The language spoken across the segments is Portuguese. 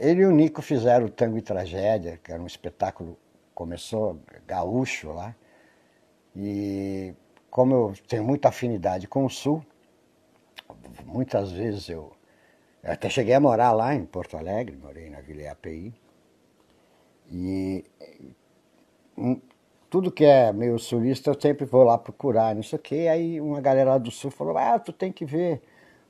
Ele e o Nico fizeram o Tango e Tragédia, que era um espetáculo, começou gaúcho lá. E como eu tenho muita afinidade com o Sul, muitas vezes eu, eu até cheguei a morar lá em Porto Alegre, morei na Vila API. E hum, tudo que é meio sulista eu sempre vou lá procurar, não sei o quê. Aí uma galera lá do sul falou, ah, tu tem que ver,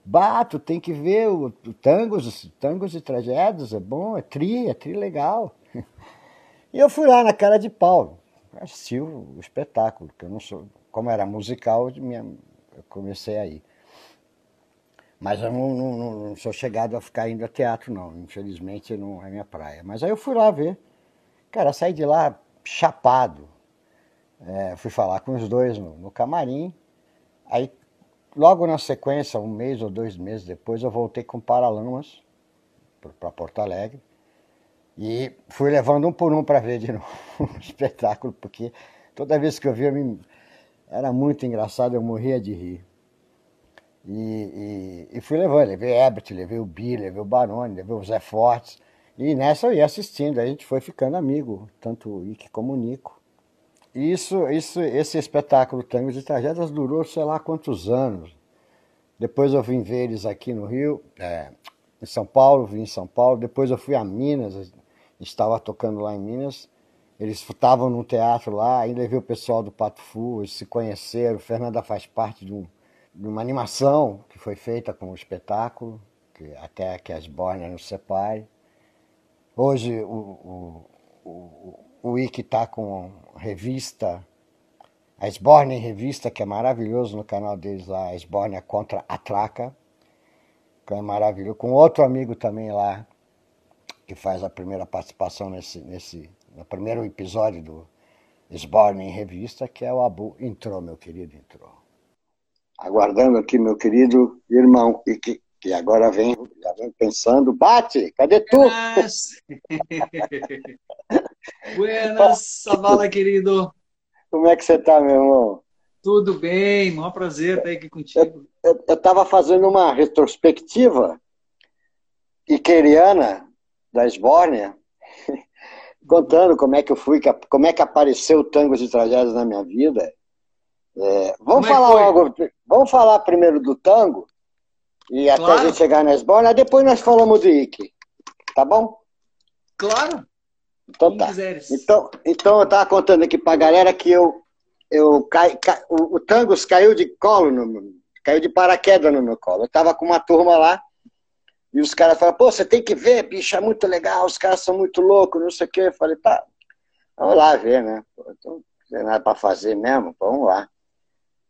bato, tem que ver o, o tangos, tangos e tragédias, é bom, é tri, é tri legal. E eu fui lá na cara de pau, assisti o, o espetáculo, que eu não sou, como era musical, minha, eu comecei aí. Mas eu não, não, não, sou chegado a ficar indo a teatro, não. Infelizmente não é minha praia. Mas aí eu fui lá ver. Cara, saí de lá chapado. É, fui falar com os dois no, no camarim. Aí, logo na sequência, um mês ou dois meses depois, eu voltei com Paralamas para Porto Alegre. E fui levando um por um para ver de novo o espetáculo, porque toda vez que eu via, era muito engraçado, eu morria de rir. E, e, e fui levando, levei Ebert, levei o Bi, levei o Baroni, levei o Zé Fortes. E nessa eu ia assistindo, a gente foi ficando amigo, tanto o Ike como o Nico. Isso, isso, esse espetáculo Tangos e Tragédias durou sei lá quantos anos. Depois eu vim ver eles aqui no Rio, é, em São Paulo, vim em São Paulo. Depois eu fui a Minas, estava tocando lá em Minas. Eles estavam num teatro lá, ainda levei o pessoal do Pato Fu, eles se conheceram. Fernanda faz parte de, um, de uma animação que foi feita com o espetáculo, que até que as Bornas nos separe. Hoje o, o, o, o Ike está com revista, a Sborne Revista, que é maravilhoso no canal deles lá, a Sborne é contra a Traca, que é maravilhoso. Com outro amigo também lá, que faz a primeira participação nesse, nesse no primeiro episódio do Sborne em Revista, que é o Abu. Entrou, meu querido, entrou. Aguardando aqui, meu querido irmão e agora vem, já vem pensando, bate, cadê tu? Buenas, Savala, querido. Como é que você tá, meu irmão? Tudo bem, maior prazer estar aqui contigo. Eu estava fazendo uma retrospectiva iqueriana da Esbórnia, contando como é que eu fui, como é que apareceu o Tangos e Tragédias na minha vida. É, vamos, é falar logo, vamos falar primeiro do tango, e até claro. a gente chegar na Esborna, depois nós falamos do Ike. Tá bom? Claro. Então tá. Então, então eu tava contando aqui pra galera que eu, eu cai, cai, o, o Tangos caiu de colo, no, caiu de paraquedas no meu colo. Eu tava com uma turma lá e os caras falaram, pô, você tem que ver, bicho, é muito legal, os caras são muito loucos, não sei o quê. Eu falei, tá, vamos lá ver, né? não tem nada pra fazer mesmo, vamos lá.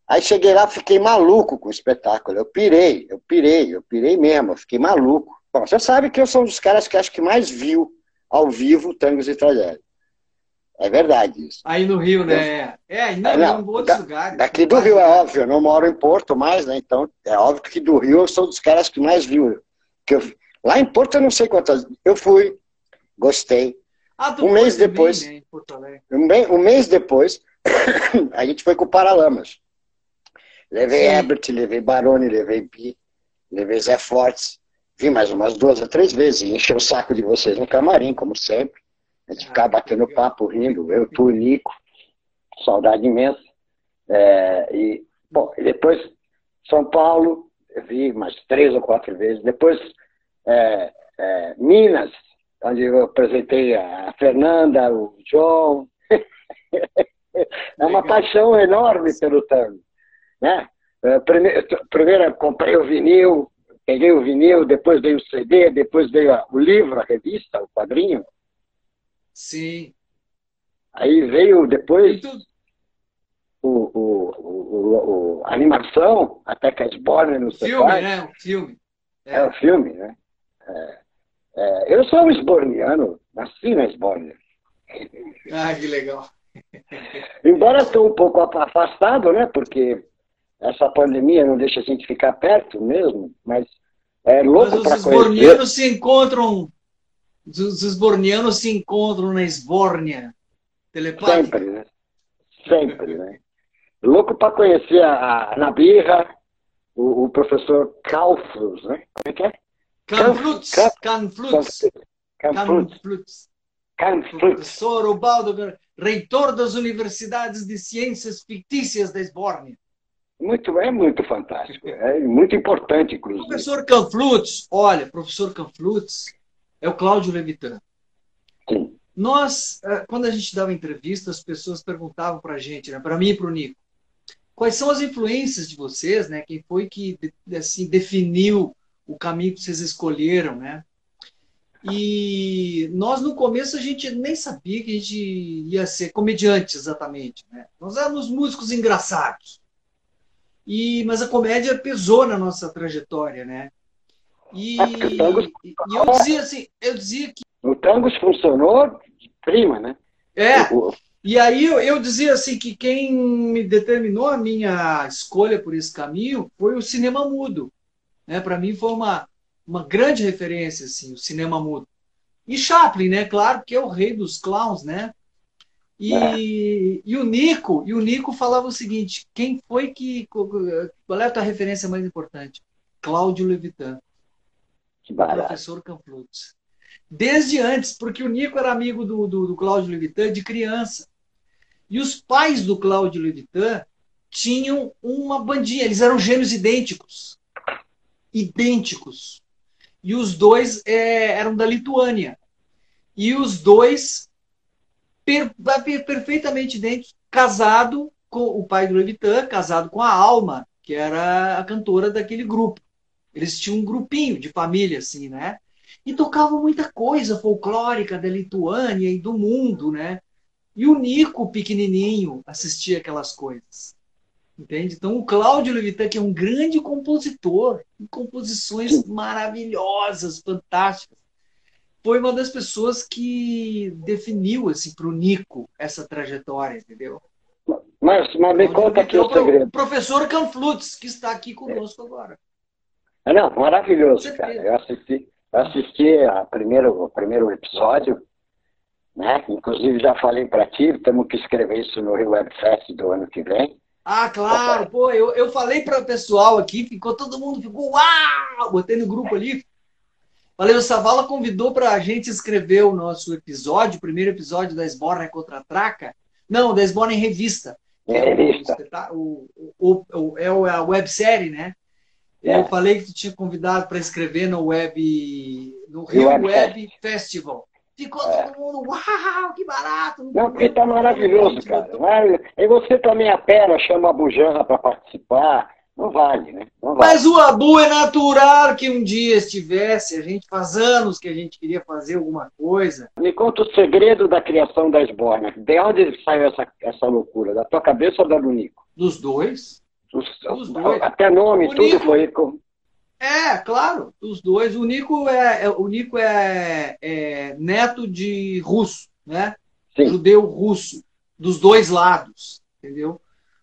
Aí cheguei lá, fiquei maluco com o espetáculo. Eu pirei, eu pirei, eu pirei mesmo, eu fiquei maluco. Bom, você sabe que eu sou um dos caras que acho que mais viu ao vivo tangos e tragédias. É verdade isso. Aí no Rio, né? É, é não, em outros da, lugares. Daqui do Rio, é óbvio. Eu não moro em Porto mais, né? Então, é óbvio que do Rio eu sou dos caras que mais viu. Que eu, lá em Porto eu não sei quantas. Eu fui, gostei. Ah, um mês depois. Né, um, um mês depois, a gente foi com o Paralamas. Levei Sim. Ebert, levei Baroni, levei Bi, levei Zé Fortes. Vim mais umas duas ou três vezes e encheu o saco de vocês no camarim, como sempre. A gente ah, ficava batendo papo, rindo, eu, tu, Nico. Saudade imensa. É, e, bom, depois São Paulo, eu vi mais três ou quatro vezes. Depois é, é, Minas, onde eu apresentei a Fernanda, o João. é uma paixão enorme pelo tango. Né? É, primeiro, primeiro comprei o vinil, peguei o vinil, depois veio o CD, depois veio o livro, a revista, o quadrinho. Sim. Aí veio depois o, o, o, o, a animação, até que as Borne no Filme, né? O filme. É. é o filme, né? É, é, eu sou um esborniano, nasci na Esbórnia. Ah, que legal. Embora estou um pouco afastado, né? Porque essa pandemia não deixa a gente ficar perto mesmo, mas é louco para conhecer. Os esbornianos se encontram, os esbornianos se encontram na Esbórnia, telepática. Sempre, né? Sempre, né? Louco para conhecer a, a Nabirra, o, o, professor Kauflus, né? Como é que é? Canflutz, Canflutz. Kampflutz. Professor Ubaldo, reitor das Universidades de Ciências Fictícias da Esbórnia. Muito, é muito fantástico, é muito importante, inclusive. Professor Canflutz, olha, professor Canflutz é o Cláudio Levitan. Sim. Nós, eh, quando a gente dava entrevista, as pessoas perguntavam para a gente, né, para mim e para o Nico, quais são as influências de vocês, né? Quem foi que assim definiu o caminho que vocês escolheram, né? E nós, no começo, a gente nem sabia que a gente ia ser comediante exatamente. Né? Nós éramos músicos engraçados. E, mas a comédia pesou na nossa trajetória, né? E, e eu dizia assim, eu dizia que. O tango funcionou prima, né? É. E aí eu, eu dizia assim que quem me determinou a minha escolha por esse caminho foi o cinema mudo. Né? Para mim foi uma, uma grande referência, assim, o cinema mudo. E Chaplin, né? Claro, que é o rei dos clowns, né? E, é. e o Nico, e o Nico falava o seguinte: quem foi que. Qual é a tua referência mais importante? Cláudio Levitan. Que barato. Professor Campluts. Desde antes, porque o Nico era amigo do, do, do Cláudio Levitan de criança. E os pais do Cláudio Levitan tinham uma bandinha, eles eram gêmeos idênticos idênticos. E os dois é, eram da Lituânia. E os dois per, perfeitamente idênticos, casado com o pai do Levitan, casado com a Alma, que era a cantora daquele grupo. Eles tinham um grupinho de família, assim, né? E tocavam muita coisa folclórica da Lituânia e do mundo, né? E o Nico, pequenininho, assistia aquelas coisas. Entende? Então, o Cláudio Levitan, que é um grande compositor, composições maravilhosas, fantásticas, foi uma das pessoas que definiu assim, para o Nico essa trajetória, entendeu? Mas, mas me conta aqui o segredo. O professor Canflutz, que está aqui conosco é. agora. Não, maravilhoso, cara. Eu assisti, eu assisti a primeiro, o primeiro episódio, né? Inclusive já falei para ti, temos que escrever isso no Rio Web Fest do ano que vem. Ah, claro, pô, eu, eu falei para o pessoal aqui, ficou todo mundo, ficou uau! Botei no grupo ali. Falei, o Savala convidou para a gente escrever o nosso episódio, o primeiro episódio da Esborna contra a Traca. Não, da Esborna em Revista. É, revista. O, o, o, é a websérie, né? É. Eu falei que tu tinha convidado para escrever no web no Rio Web, web Festival. Ficou é. todo mundo, uau, que barato! Não, porque tá maravilhoso, cara. E você também apela, chama a Bujanra para participar. Não vale, né? Não vale. Mas o Abu é natural que um dia estivesse. A gente faz anos que a gente queria fazer alguma coisa. Me conta o segredo da criação da Esborna. De onde saiu essa, essa loucura? Da tua cabeça ou da do Nico? Dos dois. Dos, Dos dois. Até nome, o tudo Nico, foi. é, claro, os dois. O Nico é, é o Nico é, é, neto de russo, né? Sim. Judeu russo, dos dois lados, entendeu?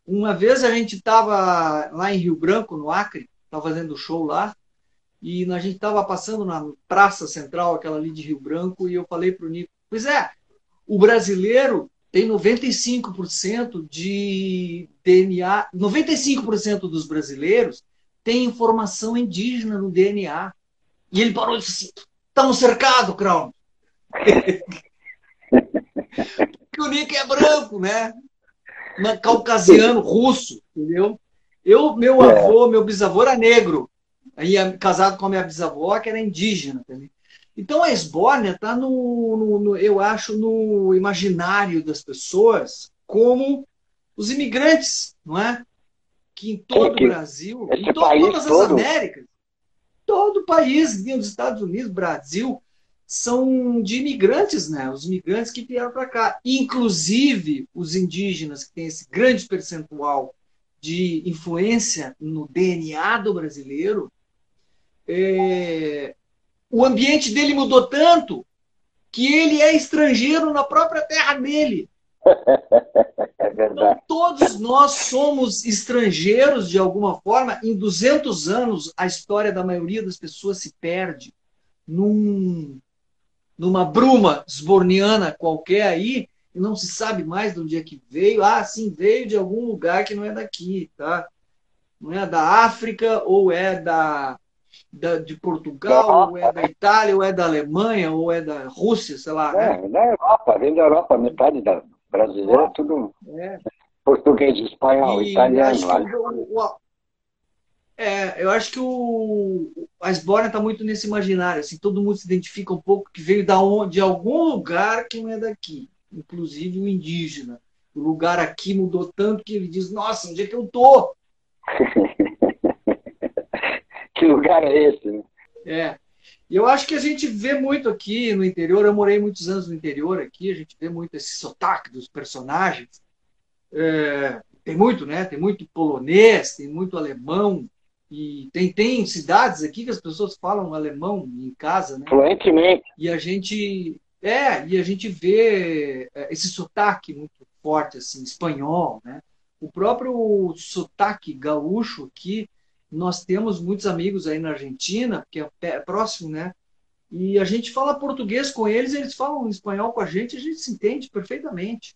Uma vez a gente estava lá em Rio Branco, no Acre, estava fazendo show lá, e a gente estava passando na praça central, aquela ali de Rio Branco, e eu falei para o Nico, pois é, o brasileiro tem 95% de DNA, 95% dos brasileiros tem informação indígena no DNA. E ele parou e disse assim: estamos cercados, Crown. Porque o Nick é branco, né? Caucasiano, russo, entendeu? Eu, meu é. avô, meu bisavô era negro. Aí casado com a minha bisavó, que era indígena também. Então a esbórnia está no, no, no, eu acho, no imaginário das pessoas como os imigrantes, não é? que em todo o Brasil, em to todas as Américas, todo o país, os Estados Unidos, Brasil, são de imigrantes, né? Os imigrantes que vieram para cá. Inclusive os indígenas, que têm esse grande percentual de influência no DNA do brasileiro, é... o ambiente dele mudou tanto que ele é estrangeiro na própria terra dele. É verdade. Então, todos nós somos estrangeiros de alguma forma. Em 200 anos, a história da maioria das pessoas se perde num, numa bruma sborniana qualquer aí e não se sabe mais de onde é que veio. Ah, sim, veio de algum lugar que não é daqui, tá? Não é da África ou é da da, de Portugal, ou é da Itália, ou é da Alemanha, ou é da Rússia, sei lá. É, né? da Europa, vem da Europa, metade da brasileira, tudo é. português, espanhol, e italiano. O, o, é, eu acho que o, a Esbórnia está muito nesse imaginário, assim, todo mundo se identifica um pouco que veio da onde, de algum lugar que não é daqui, inclusive o indígena. O lugar aqui mudou tanto que ele diz, nossa, onde é que eu tô? que lugar é esse? Né? É. E eu acho que a gente vê muito aqui no interior, eu morei muitos anos no interior aqui, a gente vê muito esse sotaque dos personagens. É, tem muito, né? Tem muito polonês, tem muito alemão, e tem, tem cidades aqui que as pessoas falam alemão em casa, né? Fluentemente. E a gente é, e a gente vê é, esse sotaque muito forte assim, espanhol, né? O próprio sotaque gaúcho aqui, nós temos muitos amigos aí na Argentina, que é próximo, né? E a gente fala português com eles, eles falam espanhol com a gente, a gente se entende perfeitamente.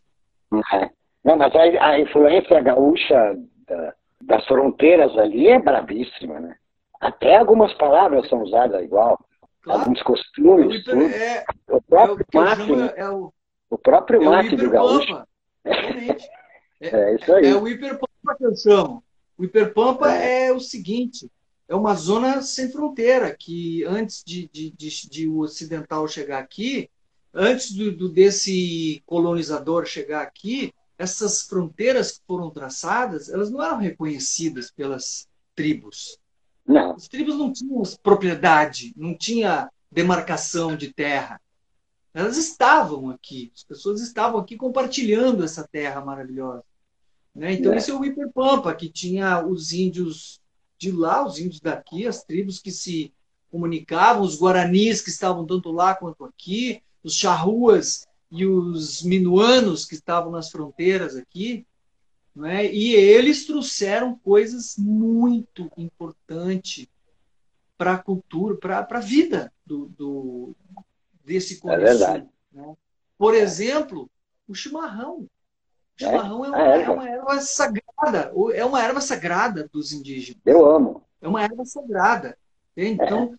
É. Não, mas a, a influência gaúcha da, das fronteiras ali é bravíssima, né? Até algumas palavras são usadas igual, claro. alguns costumes, o, hiper, é, o próprio é o mate, né? é o, o, próprio é mate do gaúcho. É, é, isso aí. É o hiperpampa que eu chamo. O hiperpampa é. é o seguinte, é uma zona sem fronteira, que antes de, de, de, de o ocidental chegar aqui, antes do, do, desse colonizador chegar aqui, essas fronteiras que foram traçadas, elas não eram reconhecidas pelas tribos. Não. As tribos não tinham propriedade, não tinha demarcação de terra. Elas estavam aqui, as pessoas estavam aqui compartilhando essa terra maravilhosa. Né? Então, é. esse é o Hiperpampa, que tinha os índios de lá, os índios daqui, as tribos que se comunicavam, os guaranis que estavam tanto lá quanto aqui, os charruas e os minuanos que estavam nas fronteiras aqui, né? e eles trouxeram coisas muito importantes para a cultura, para a vida do, do desse Cone é verdade. Né? Por exemplo, o chimarrão. O chimarrão é, é, uma, é uma erva sagrada, é uma erva sagrada dos indígenas. Eu amo. É uma erva sagrada. Então, é.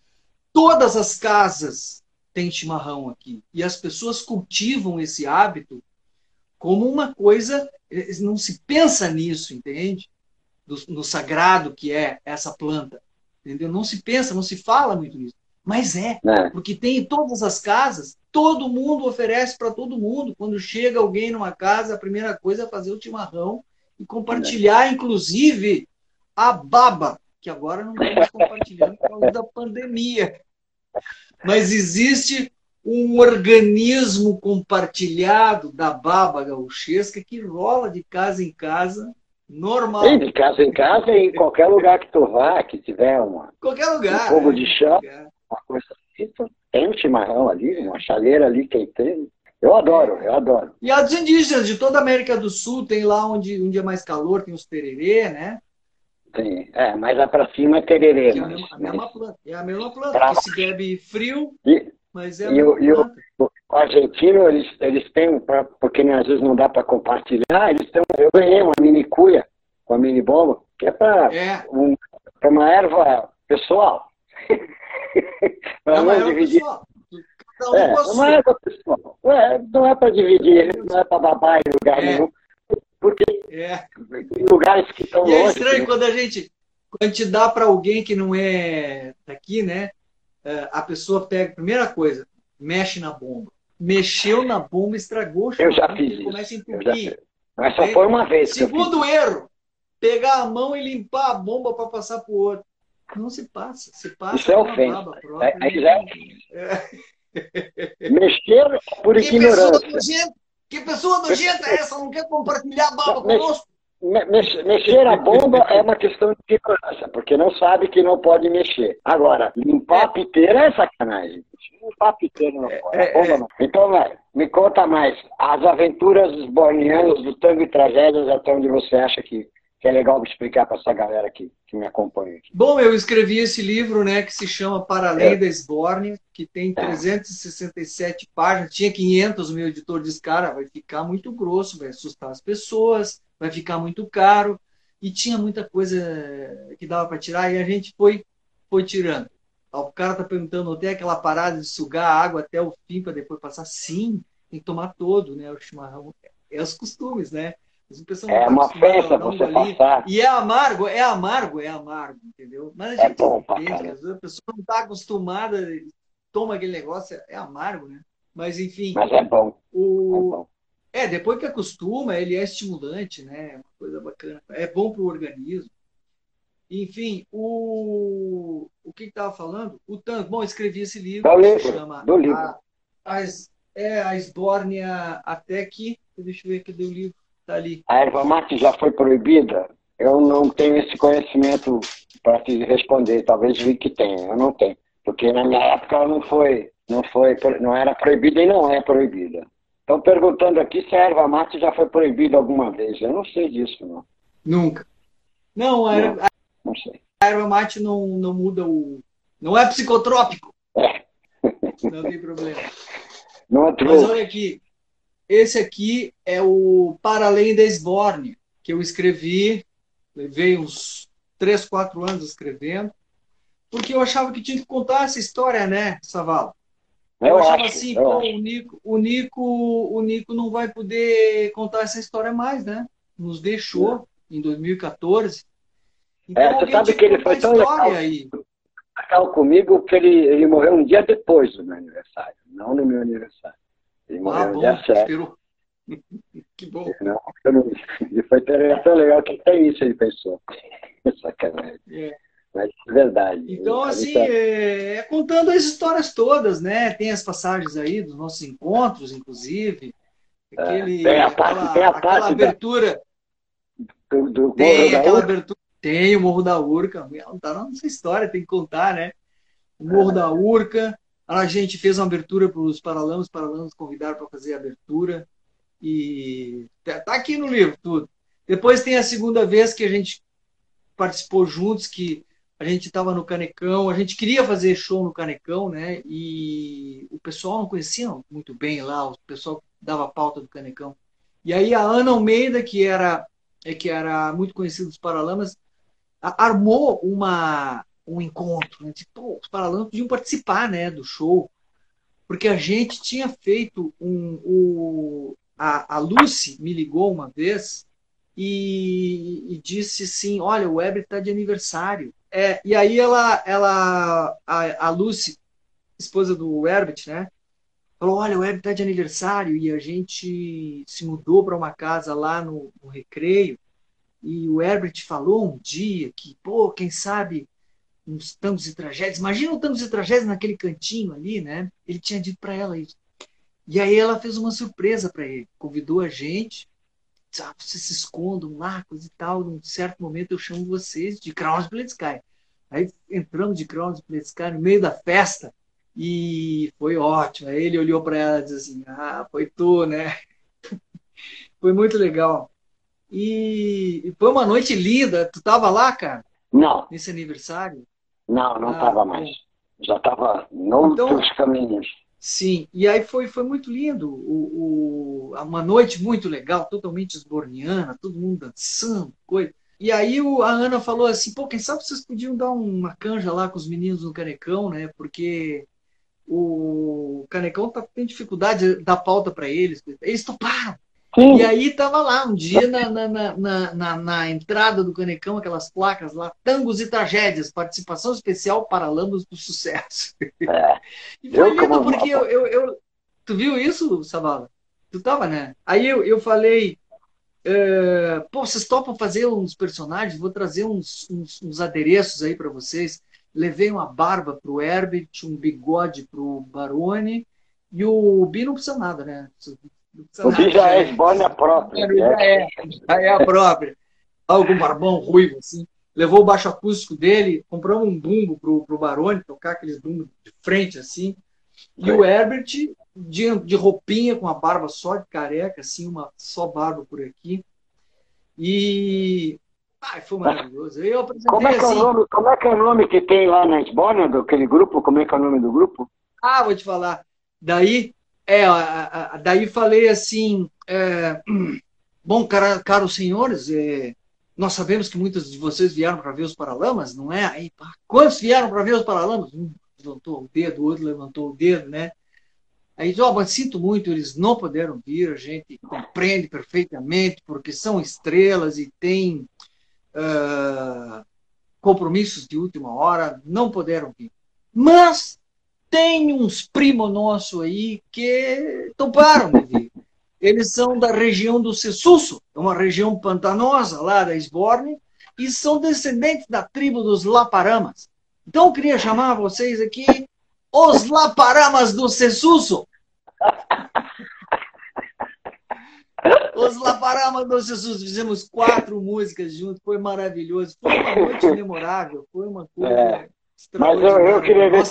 todas as casas tem chimarrão aqui. E as pessoas cultivam esse hábito como uma coisa, não se pensa nisso, entende? no sagrado que é essa planta. Entendeu? Não se pensa, não se fala muito nisso. Mas é, é. porque tem em todas as casas, todo mundo oferece para todo mundo. Quando chega alguém numa casa, a primeira coisa é fazer o chimarrão e compartilhar, é. inclusive, a baba, que agora não estamos compartilhando por causa da pandemia. Mas existe um organismo compartilhado da baba gauchesca que rola de casa em casa, normal. Sim, de casa em casa e em qualquer lugar que tu vá, que tiver uma, qualquer lugar, um fogo de chão, uma coisa assim, tem um chimarrão ali, uma chaleira ali, tem. Eu adoro, eu adoro. E as indígenas de toda a América do Sul, tem lá onde, onde é mais calor, tem os tererê, né? Tem. É, mas lá para cima é tererê. É a, mesma, a mesma planta. É a mesma planta, pra... que se bebe frio, e, mas é a e mesma e planta. O, o argentino, eles, eles têm, pra, porque às vezes não dá para compartilhar, eles têm, eu ganhei uma mini cuia com a mini bomba, que é para é. Um, uma erva pessoal. é uma erva dividir. pessoal. Um é, uma erva pessoal. É, não é para dividir, não é para babar em lugar é. nenhum. Porque é. em lugares que estão e longe. é estranho né? quando a gente, quando a gente dá para alguém que não é daqui, né? É, a pessoa pega, primeira coisa, mexe na bomba. Mexeu na bomba, estragou Eu já fiz isso. Começa a entupir. Mas só foi uma vez. Segundo erro, pegar a mão e limpar a bomba para passar para o outro. Não se passa. Se passa isso é ofensa. É, é, é, Mexer por que ignorância. Que pessoa nojenta é essa? Não quer compartilhar baba conosco? Mexer a bomba é uma questão de segurança, porque não sabe que não pode mexer. Agora, limpar a piteira é sacanagem. Limpar a piteira não pode. É, é, não. Então, vai, me conta mais. As aventuras dos bornianos do tango e tragédias até onde você acha que que é legal explicar para essa galera que, que me acompanha aqui. Bom, eu escrevi esse livro, né, que se chama Para Além é. da Esborne, que tem 367 é. páginas, tinha 500, o meu editor disse, cara, vai ficar muito grosso, vai assustar as pessoas, vai ficar muito caro, e tinha muita coisa que dava para tirar, e a gente foi, foi tirando. O cara tá perguntando, tem aquela parada de sugar a água até o fim para depois passar? Sim, tem que tomar todo, né? O chimarrão. É os costumes, né? É uma festa você ali. passar. E é amargo, é amargo, é amargo, entendeu? Mas a é gente é bom entende, às vezes a pessoa não está acostumada, toma aquele negócio, é amargo, né? Mas enfim. Mas é bom. O... É, bom. é, depois que acostuma, ele é estimulante, né? É uma coisa bacana. É bom para o organismo. Enfim, o, o que estava falando? O tanto. Bom, eu escrevi esse livro. Do livro. Chama do livro. A, as, é a Esbórnia até que. Deixa eu ver aqui o livro. Tá ali. A erva mate já foi proibida? Eu não tenho esse conhecimento para te responder. Talvez vi que tenha. Eu não tenho. Porque na minha época ela não foi, não foi, não era proibida e não é proibida. Estão perguntando aqui se a erva mate já foi proibida alguma vez. Eu não sei disso, não. Nunca. Não, a erva, não, não sei. A erva mate não, não muda o. Não é psicotrópico. É. Não tem problema. Não é Mas olha aqui, esse aqui é o Para Além da Esborne, que eu escrevi, levei uns 3, 4 anos escrevendo porque eu achava que tinha que contar essa história, né, Savalo? Eu, eu achava acho, assim, eu pô, o Nico, o Nico, o Nico não vai poder contar essa história mais, né? Nos deixou é. em 2014. Então, é, você sabe que ele foi tão legal, aí. legal comigo que ele, ele morreu um dia depois do meu aniversário, não no meu aniversário. Ele morreu ah, bom, dia 7. que bom. Não, não, ele foi tão legal que tem isso, ele pensou. Sacanagem. É. Mas é verdade. Então, assim, tá... é, é, contando as histórias todas, né? Tem as passagens aí dos nossos encontros, inclusive. É, aquele, tem a parte, aquela, tem a parte aquela abertura. Do, do tem aquela abertura. Tem o Morro da Urca. Não tá na nossa história, tem que contar, né? O Morro é. da Urca. A gente fez uma abertura para os Paralamas, Paralamas convidaram para fazer a abertura. E tá, tá aqui no livro tudo. Depois tem a segunda vez que a gente participou juntos, que a gente estava no Canecão, a gente queria fazer show no Canecão, né? E o pessoal não conhecia muito bem lá, o pessoal dava pauta do Canecão. E aí a Ana Almeida, que era é que era muito conhecida dos Paralamas, armou uma um encontro, né? Tipo, os Paralamas podiam participar, né, do show, porque a gente tinha feito um o a, a Lucy me ligou uma vez e, e disse assim, olha, o Weber está de aniversário é, e aí ela, ela a, a Lucy, esposa do Herbert, né? Falou, olha, o Herbert tá de aniversário e a gente se mudou para uma casa lá no, no, Recreio e o Herbert falou um dia que, pô, quem sabe uns tangos e tragédias, imagina o tangos e tragédias naquele cantinho ali, né? Ele tinha dito para ela isso. E aí ela fez uma surpresa para ele, convidou a gente ah, vocês se escondam lá, coisa e tal. Num certo momento eu chamo vocês de Crowns Sky. Aí entramos de Crowns Sky no meio da festa e foi ótimo. Aí ele olhou para ela e disse assim: Ah, foi tu, né? foi muito legal. E, foi uma noite linda. Tu tava lá, cara? Não. Nesse aniversário? Não, não estava ah, mais. Já estava noutros então, caminhos. Sim, e aí foi, foi muito lindo, o, o, uma noite muito legal, totalmente esborniana, todo mundo dançando, coisa. E aí o, a Ana falou assim, pô, quem sabe vocês podiam dar uma canja lá com os meninos no Canecão, né? Porque o Canecão tá, tem dificuldade de dar pauta para eles. Eles toparam. Sim. E aí tava lá um dia na, na, na, na, na entrada do Canecão, aquelas placas lá, Tangos e Tragédias, participação especial para Lambos do Sucesso. É. E foi eu lindo porque eu, eu, eu, Tu viu isso, Savala? Tu tava, né? Aí eu, eu falei, é, pô, vocês topam fazer uns personagens? Vou trazer uns, uns, uns adereços aí para vocês. Levei uma barba pro Herbert, um bigode pro Barone, e o Bi não precisa nada, né? O que já é esbórnia própria. Já é, já é a própria. Algum barbão ruivo, assim. Levou o baixo acústico dele, comprou um bumbo pro, pro Barone, tocar aqueles bumbos de frente, assim. E o Herbert, de, de roupinha, com a barba só de careca, assim, uma só barba por aqui. E. Ai, foi maravilhoso. Eu apresentei como é, que assim... é o nome, como é que é o nome que tem lá na Esbórnia, daquele grupo? Como é que é o nome do grupo? Ah, vou te falar. Daí é, daí falei assim, é, bom, cara, caros senhores, é, nós sabemos que muitos de vocês vieram para ver os Paralamas, não é? Aí, quantos vieram para ver os Paralamas? levantou o dedo, o outro levantou o dedo, né? Aí diz, oh, mas sinto muito, eles não puderam vir, a gente compreende perfeitamente, porque são estrelas e têm uh, compromissos de última hora, não puderam vir. Mas tem uns primos nossos aí que toparam de vir. Eles são da região do Sessusso, é uma região pantanosa lá da Esborne, e são descendentes da tribo dos Laparamas. Então eu queria chamar vocês aqui os Laparamas do Sessusso. Os Laparamas do Jesus, fizemos quatro músicas juntos, foi maravilhoso, foi uma noite memorável, foi uma coisa é, Mas eu, eu queria ver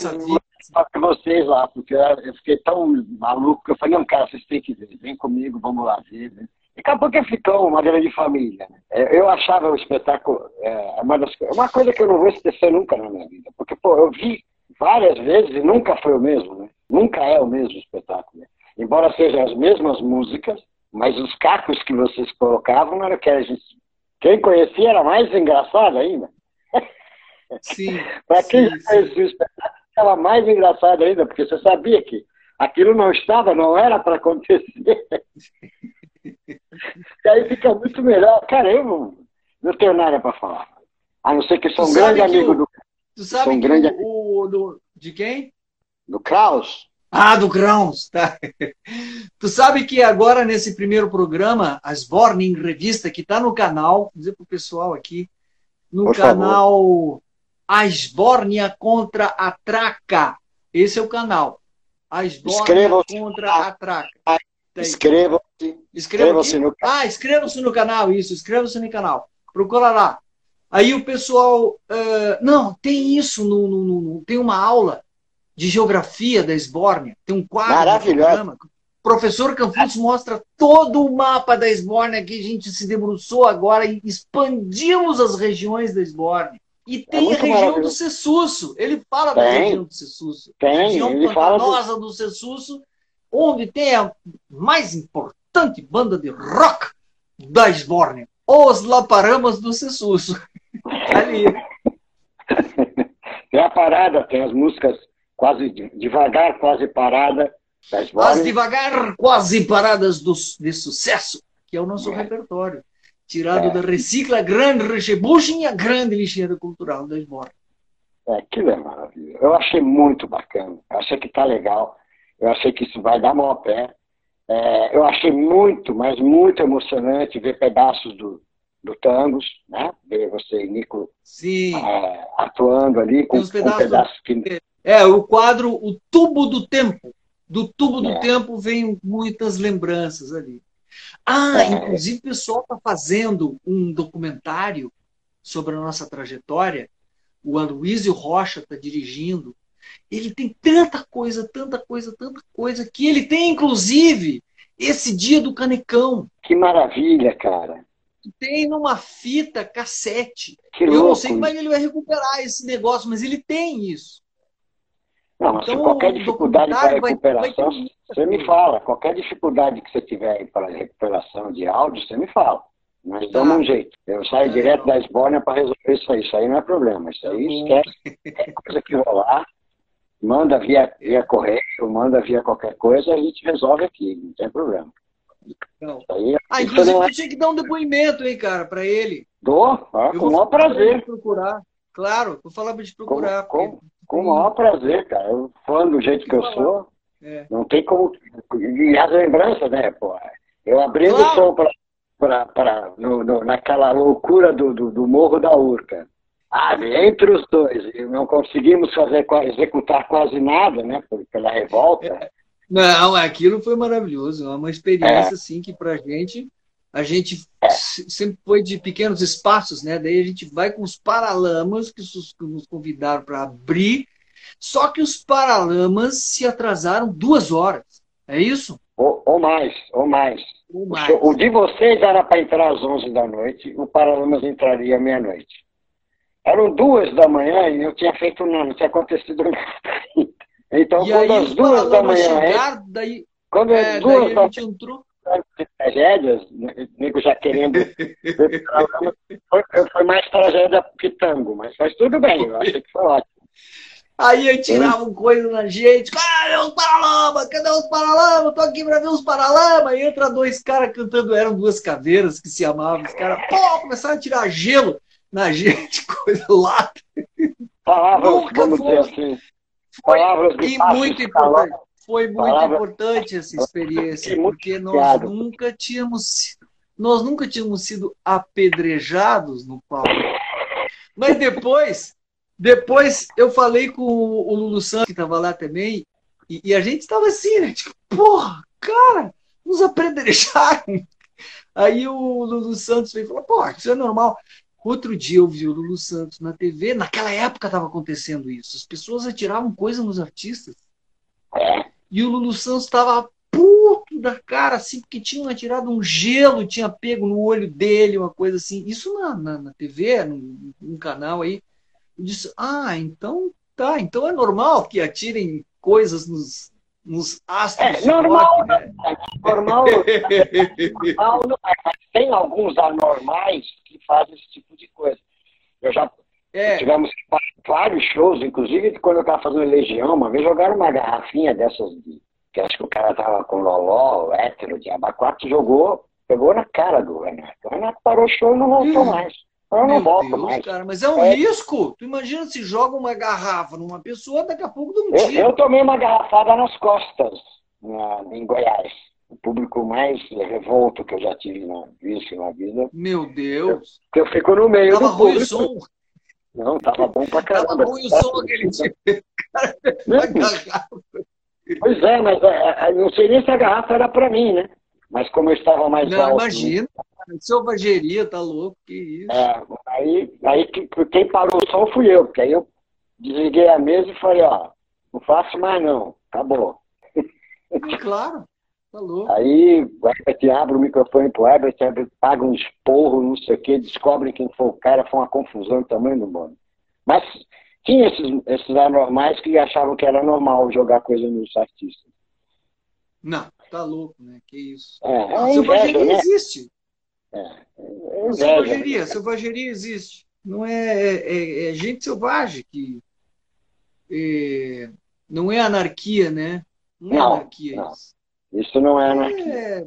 se vocês lá, porque eu fiquei tão maluco que eu falei, não, cara, vocês têm que ver, vem comigo, vamos lá ver. Né? E acabou que ficou uma grande família. Né? É, eu achava o espetáculo é, uma, das, uma coisa que eu não vou esquecer nunca na minha vida, porque pô, eu vi várias vezes e nunca foi o mesmo, né? Nunca é o mesmo espetáculo. Né? Embora sejam as mesmas músicas, mas os cacos que vocês colocavam era que a gente. Quem conhecia era mais engraçado ainda. Sim. Para quem sim, conhecia sim. o espetáculo, era mais engraçado ainda, porque você sabia que aquilo não estava, não era para acontecer. e aí fica muito melhor. Caramba, não tenho nada para falar. A não ser que sou um grande amigo o, do. Tu sabe um grande... o, o do, de quem? Do Kraus. Ah, do Grãos, tá. Tu sabe que agora, nesse primeiro programa, a Sborning Revista, que está no canal, vou dizer para o pessoal aqui, no Por canal favor. A Esbórnia contra a Traca. Esse é o canal. A Esbórnia contra a Traca. Inscrevam-se. Inscrevam-se no canal. Ah, inscrevam-se no canal, isso, inscrevam-se no canal. Procura lá. Aí o pessoal. Uh, não, tem isso, no, no, no, tem uma aula de geografia da Esbórnia. Tem um quadro Maravilhoso. O professor Campos mostra todo o mapa da Esbórnia que a gente se debruçou agora e expandimos as regiões da Esbórnia. E é tem é a região do Cessusso. Ele fala tem, da região do Cessusso. Tem, a região ele pantanosa do... do Cessusso, onde tem a mais importante banda de rock da Esbórnia. Os Laparamas do Cessusso. Ali. Tem a parada, tem as músicas quase devagar, quase parada. As devagar, quase paradas do, de sucesso, que é o nosso é. repertório. Tirado é. da Recicla Grande Rechebuchem e a grande lixeira cultural da Esbora. É, aquilo é maravilha. Eu achei muito bacana. Eu achei que tá legal. Eu achei que isso vai dar mão pé. É, eu achei muito, mas muito emocionante ver pedaços do, do Tangos, né? Ver você e Nico é, atuando ali com, com pedaços, pedaços que é, o quadro O Tubo do Tempo. Do Tubo do é. Tempo vem muitas lembranças ali. Ah, é. inclusive o pessoal está fazendo um documentário sobre a nossa trajetória. O Aloysio Rocha está dirigindo. Ele tem tanta coisa, tanta coisa, tanta coisa, que ele tem, inclusive, esse dia do canecão. Que maravilha, cara. Tem numa fita cassete. Que Eu louco. não sei como é ele vai recuperar esse negócio, mas ele tem isso. Não, mas então, qualquer dificuldade para recuperação, vai, vai você me fala. Qualquer dificuldade que você tiver para recuperação de áudio, você me fala. Nós tá. damos um jeito. Eu saio é, direto da Esbórnia para resolver isso aí. Isso aí não é problema. Isso aí tá esquece. É coisa que rolar, manda via, via correio, manda via qualquer coisa, a gente resolve aqui. Não tem problema. Não. Aí, ah, inclusive, é... tinha que dar um depoimento, hein, cara, para ele. Dou, ah, com o maior prazer. Procurar. Claro, vou falar para te procurar. Como, porque... Com o maior prazer, cara. Eu, fã do jeito que eu sou, é. não tem como. E as lembranças, né, pô? Eu abrindo o som pra, pra, pra, no, no, naquela loucura do, do, do, Morro da Urca. Ah, entre os dois, não conseguimos fazer, executar quase nada, né, pela revolta. É. Não, aquilo foi maravilhoso, é uma experiência, é. assim, que pra gente, a gente é. sempre foi de pequenos espaços, né? Daí a gente vai com os paralamas que nos convidaram para abrir, só que os paralamas se atrasaram duas horas. É isso? Ou, ou mais, ou mais. Ou mais. O, o, de vocês era para entrar às 11 da noite, o Paralamas entraria meia-noite. Eram duas da manhã e eu tinha feito nada, não tinha acontecido nada. Então, e quando as duas da manhã. Chegar, daí, quando é, as duas da manhã. Entrou de tragédias, nego já querendo. foi, foi, mais tragédia que tango, mas, mas tudo bem, eu achei que foi ótimo. Aí tiravam coisa na gente. Cadê os paralamas? Cadê os paralamas? Tô aqui pra ver os paralamas. E entra dois caras cantando, eram duas caveiras que se amavam. Os caras, pô, começaram a tirar gelo na gente, coisa lá. Palavras, Nunca vamos foi, dizer assim. Foi, e muito importante. Foi muito Palavras, importante essa experiência, porque nós nunca tínhamos nós nunca tínhamos sido apedrejados no palco. Mas depois, depois eu falei com o Lulu Santos, que estava lá também, e, e, a gente estava assim, né? Tipo, porra, cara, nos apedrejaram. Aí o Lulu Santos veio e falou, porra, isso é normal. Outro dia eu vi o Lulu Santos na TV, naquela época estava acontecendo isso. As pessoas atiravam coisa nos artistas. E o Lulu Santos estava puto da cara, assim, porque tinham atirado um gelo, tinha pego no olho dele, uma coisa assim. Isso na, na, na TV, num, num canal aí. Eu disse, ah, então tá, então é normal que atirem coisas nos, nos astros. É, normal, rock, né? é, normal, normal não é, mas tem alguns anormais que fazem esse tipo de coisa. Eu já é. tivemos vários shows, inclusive quando eu estava fazendo Legião, uma vez jogaram uma garrafinha dessas de que acho que o cara tava com loló, hétero, de abacuate, jogou, pegou na cara do Renato. O Renato parou o show e não voltou hum. mais. Eu não volto Deus, mais. Cara, mas é um é. risco. Tu imagina se joga uma garrafa numa pessoa, daqui a pouco não eu, eu tomei uma garrafada nas costas, na, em Goiás. O público mais revolto que eu já tive na, visto na vida. Meu Deus! Eu, eu fico no meio tava do público. som. Não, tava bom pra caramba. Tava ruim o som aquele dia. Pois é, mas é, é, não sei nem se a garrafa era para mim, né? Mas como eu estava mais não, alto... Não, imagina. Selvageria, tá louco, que isso. É, aí, aí quem parou o som fui eu, porque aí eu desliguei a mesa e falei, ó, não faço mais não, acabou. É claro, tá louco. Aí o Herbert abre o microfone pro Herbert, Herbert paga um esporro, não sei o quê, descobre quem foi o cara, foi uma confusão do tamanho do mundo. Mas tinha esses, esses anormais que achavam que era normal jogar coisa nos artistas. Não, tá louco, né? Que isso. É, é a selvageria né? existe. É, é selvageria, né? selvageria existe. Não é, é, é gente selvagem que é, não é anarquia, né? Não, é não é anarquia não. isso. Isso não é anarquia. É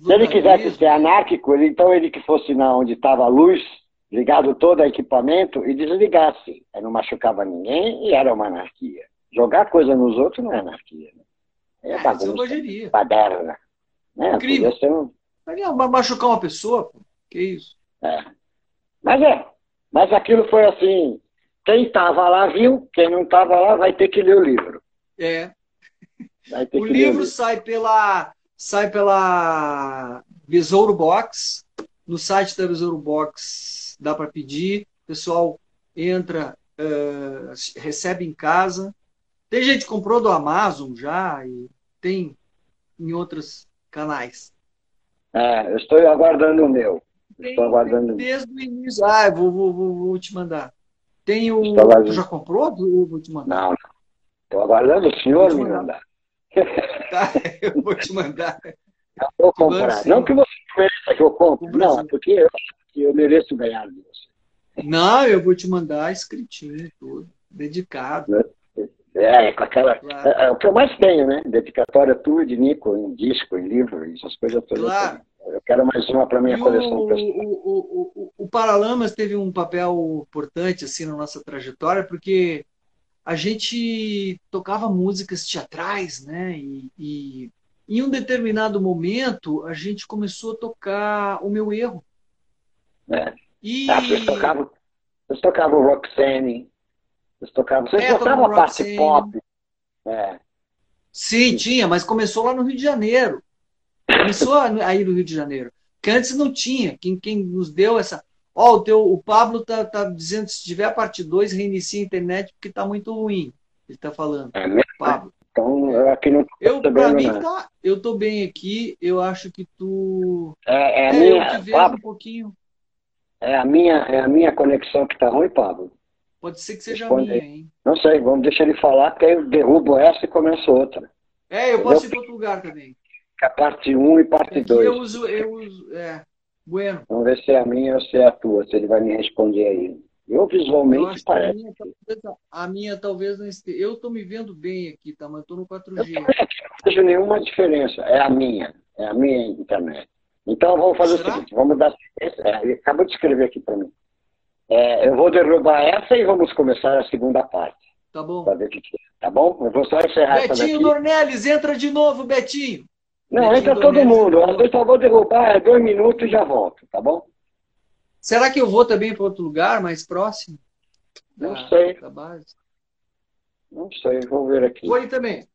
Se ele quisesse ser anárquico, então ele que fosse na onde estava a luz, ligado todo o equipamento e desligasse. Aí não machucava ninguém e era uma anarquia. Jogar coisa nos outros não é anarquia. Né? É, é bagunça. Baderna. Né? Crime. Ser um... machucar uma pessoa, pô. que isso. É. Mas é. Mas aquilo foi assim. Quem estava lá viu, quem não estava lá vai ter que ler o livro. É. o livro sai pela sai pela Besouro Box, no site da Besouro Box dá para pedir, o pessoal entra, uh, recebe em casa. Tem gente que comprou do Amazon já e tem em outros canais. É, eu estou aguardando o meu. Tem, estou aguardando. Desde o início. Ah, vou, vou, vou, te mandar. Tem o. Tu já comprou? Eu vou te mandar. Não, Estou aguardando o senhor me mandar. Tá, eu vou te mandar. Eu vou comprar. Não que você mereça que eu compre, não, porque eu que eu mereço ganhar de você. Não, eu vou te mandar escritinho, tudo, dedicado. É, com aquela. Claro. É, é, o que eu mais tenho, né? Dedicatória tua de Nico, em disco, em livro, essas coisas todas. Claro. Eu quero mais uma para minha e coleção o, pessoal. O, o, o, o Paralamas teve um papel importante assim na nossa trajetória, porque a gente tocava músicas teatrais, né? E, e em um determinado momento a gente começou a tocar o meu erro. É. E... Ah, vocês tocavam, vocês tocavam Roxane, vocês tocavam, vocês é, a parte pop. É. Sim, tinha, mas começou lá no Rio de Janeiro. Começou aí no Rio de Janeiro. Que antes não tinha. Quem, quem nos deu essa. Ó, oh, o, teu, o Pablo tá, tá dizendo se tiver a parte 2, reinicia a internet porque tá muito ruim. Ele tá falando. É mesmo? Pablo. Então, aqui não eu, pra mim, tá, eu tô bem aqui. Eu acho que tu. É, é, a é, minha. Eu te vejo um pouquinho. É a minha, é a minha conexão que está ruim, Pablo? Pode ser que seja Responde. a minha, hein? Não sei, vamos deixar ele falar, porque aí eu derrubo essa e começo outra. É, eu posso ir para outro lugar também. A parte 1 um e parte 2. Eu uso, eu uso, é, bueno. Vamos ver se é a minha ou se é a tua, se ele vai me responder aí. Eu visualmente eu parece. A minha, talvez, a minha talvez não esteja. Eu estou me vendo bem aqui, tá? Mas estou no 4G. Eu não vejo nenhuma diferença. É a minha. É a minha internet. Então vamos fazer Será? o seguinte: vamos dar. É, ele acabou de escrever aqui para mim. É, eu vou derrubar essa e vamos começar a segunda parte. Tá bom. Pra ver o que, é. Tá bom? Eu vou só encerrar Betinho Dornelles, entra de novo, Betinho. Não, entra todo mundo. Eu só vou derrubar, é dois minutos e já volto, tá bom? Será que eu vou também para outro lugar mais próximo? Não da, sei. Da base? Não sei, vou ver aqui. Vou aí também.